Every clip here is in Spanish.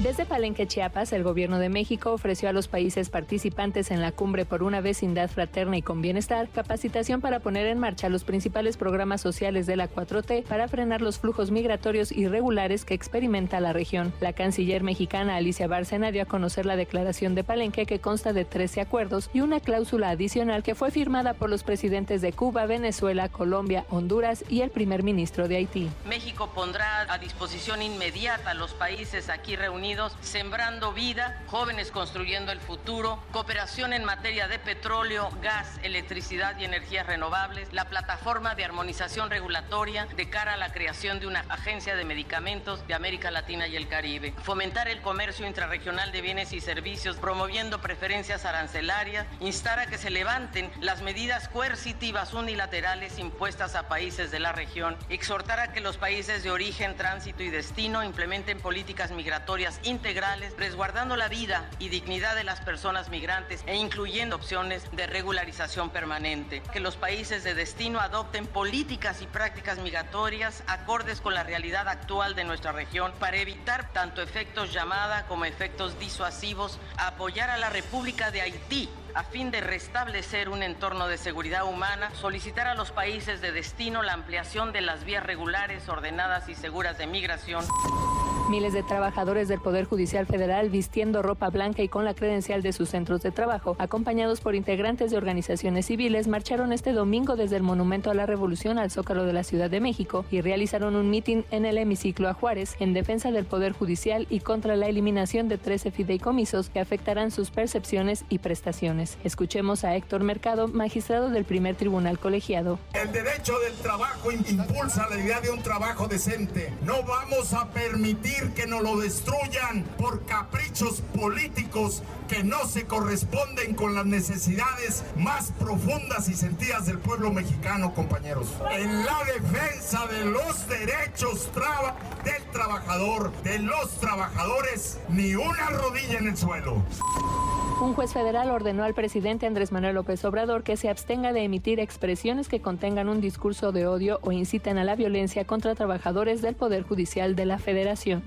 Desde Palenque, Chiapas, el gobierno de México ofreció a los países participantes en la cumbre por una vecindad fraterna y con bienestar capacitación para poner en marcha los principales programas sociales de la 4T para frenar los flujos migratorios irregulares que experimenta la región. La canciller mexicana Alicia Bárcena dio a conocer la declaración de Palenque que consta de 13 acuerdos y una cláusula adicional que fue firmada por los presidentes de Cuba, Venezuela, Colombia, Honduras y el primer ministro de Haití. México pondrá a disposición inmediata a los países aquí reunidos Sembrando Vida, Jóvenes Construyendo el Futuro, cooperación en materia de petróleo, gas, electricidad y energías renovables, la plataforma de armonización regulatoria de cara a la creación de una agencia de medicamentos de América Latina y el Caribe, fomentar el comercio intrarregional de bienes y servicios, promoviendo preferencias arancelarias, instar a que se levanten las medidas coercitivas unilaterales impuestas a países de la región, exhortar a que los países de origen, tránsito y destino implementen políticas migratorias integrales, resguardando la vida y dignidad de las personas migrantes e incluyendo opciones de regularización permanente. Que los países de destino adopten políticas y prácticas migratorias acordes con la realidad actual de nuestra región para evitar tanto efectos llamada como efectos disuasivos, apoyar a la República de Haití a fin de restablecer un entorno de seguridad humana, solicitar a los países de destino la ampliación de las vías regulares, ordenadas y seguras de migración. Miles de trabajadores del Poder Judicial Federal vistiendo ropa blanca y con la credencial de sus centros de trabajo, acompañados por integrantes de organizaciones civiles, marcharon este domingo desde el Monumento a la Revolución al Zócalo de la Ciudad de México y realizaron un mitin en el hemiciclo a Juárez en defensa del Poder Judicial y contra la eliminación de 13 fideicomisos que afectarán sus percepciones y prestaciones. Escuchemos a Héctor Mercado, magistrado del primer tribunal colegiado. El derecho del trabajo impulsa la idea de un trabajo decente. No vamos a permitir que nos lo destruyan por caprichos políticos que no se corresponden con las necesidades más profundas y sentidas del pueblo mexicano, compañeros. En la defensa de los derechos del trabajador, de los trabajadores, ni una rodilla en el suelo. Un juez federal ordenó al presidente Andrés Manuel López Obrador que se abstenga de emitir expresiones que contengan un discurso de odio o inciten a la violencia contra trabajadores del Poder Judicial de la Federación.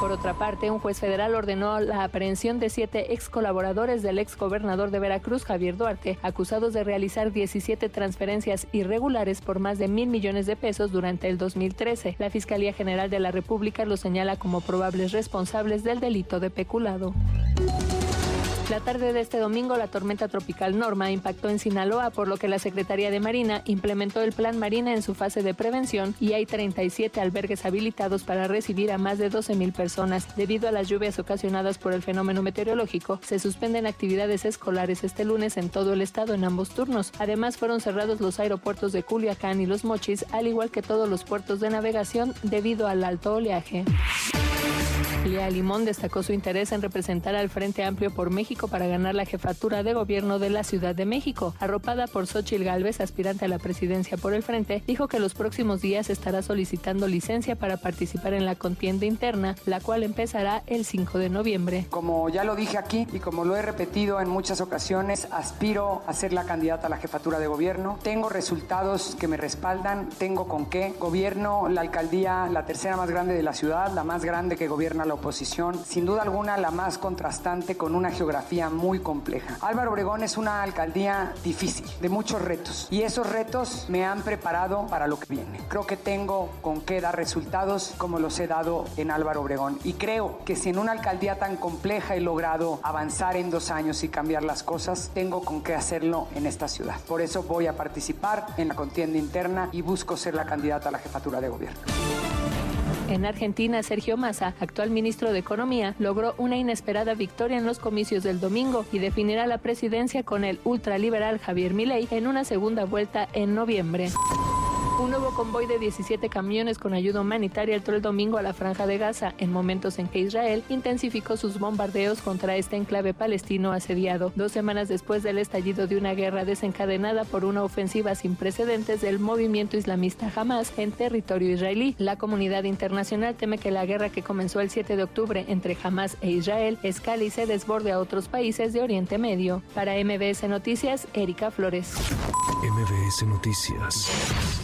Por otra parte, un juez federal ordenó la aprehensión de siete ex colaboradores del ex gobernador de Veracruz, Javier Duarte, acusados de realizar 17 transferencias irregulares por más de mil millones de pesos durante el 2013. La Fiscalía General de la República los señala como probables responsables del delito de peculado. La tarde de este domingo, la tormenta tropical Norma impactó en Sinaloa, por lo que la Secretaría de Marina implementó el Plan Marina en su fase de prevención y hay 37 albergues habilitados para recibir a más de 12 mil personas. Debido a las lluvias ocasionadas por el fenómeno meteorológico, se suspenden actividades escolares este lunes en todo el estado en ambos turnos. Además, fueron cerrados los aeropuertos de Culiacán y Los Mochis, al igual que todos los puertos de navegación debido al alto oleaje. Lía Limón destacó su interés en representar al Frente Amplio por México para ganar la jefatura de gobierno de la Ciudad de México. Arropada por Xochil Gálvez, aspirante a la presidencia por el Frente, dijo que los próximos días estará solicitando licencia para participar en la contienda interna, la cual empezará el 5 de noviembre. Como ya lo dije aquí y como lo he repetido en muchas ocasiones, aspiro a ser la candidata a la jefatura de gobierno. Tengo resultados que me respaldan, tengo con qué. Gobierno la alcaldía, la tercera más grande de la ciudad, la más grande que gobierna la oposición, sin duda alguna la más contrastante con una geografía muy compleja. Álvaro Obregón es una alcaldía difícil, de muchos retos, y esos retos me han preparado para lo que viene. Creo que tengo con qué dar resultados como los he dado en Álvaro Obregón, y creo que si en una alcaldía tan compleja he logrado avanzar en dos años y cambiar las cosas, tengo con qué hacerlo en esta ciudad. Por eso voy a participar en la contienda interna y busco ser la candidata a la jefatura de gobierno. En Argentina, Sergio Massa, actual ministro de Economía, logró una inesperada victoria en los comicios del domingo y definirá la presidencia con el ultraliberal Javier Milei en una segunda vuelta en noviembre. Un nuevo convoy de 17 camiones con ayuda humanitaria entró el domingo a la franja de Gaza, en momentos en que Israel intensificó sus bombardeos contra este enclave palestino asediado, dos semanas después del estallido de una guerra desencadenada por una ofensiva sin precedentes del movimiento islamista Hamas en territorio israelí. La comunidad internacional teme que la guerra que comenzó el 7 de octubre entre Hamas e Israel escale y se desborde a otros países de Oriente Medio. Para MBS Noticias, Erika Flores. MBS Noticias.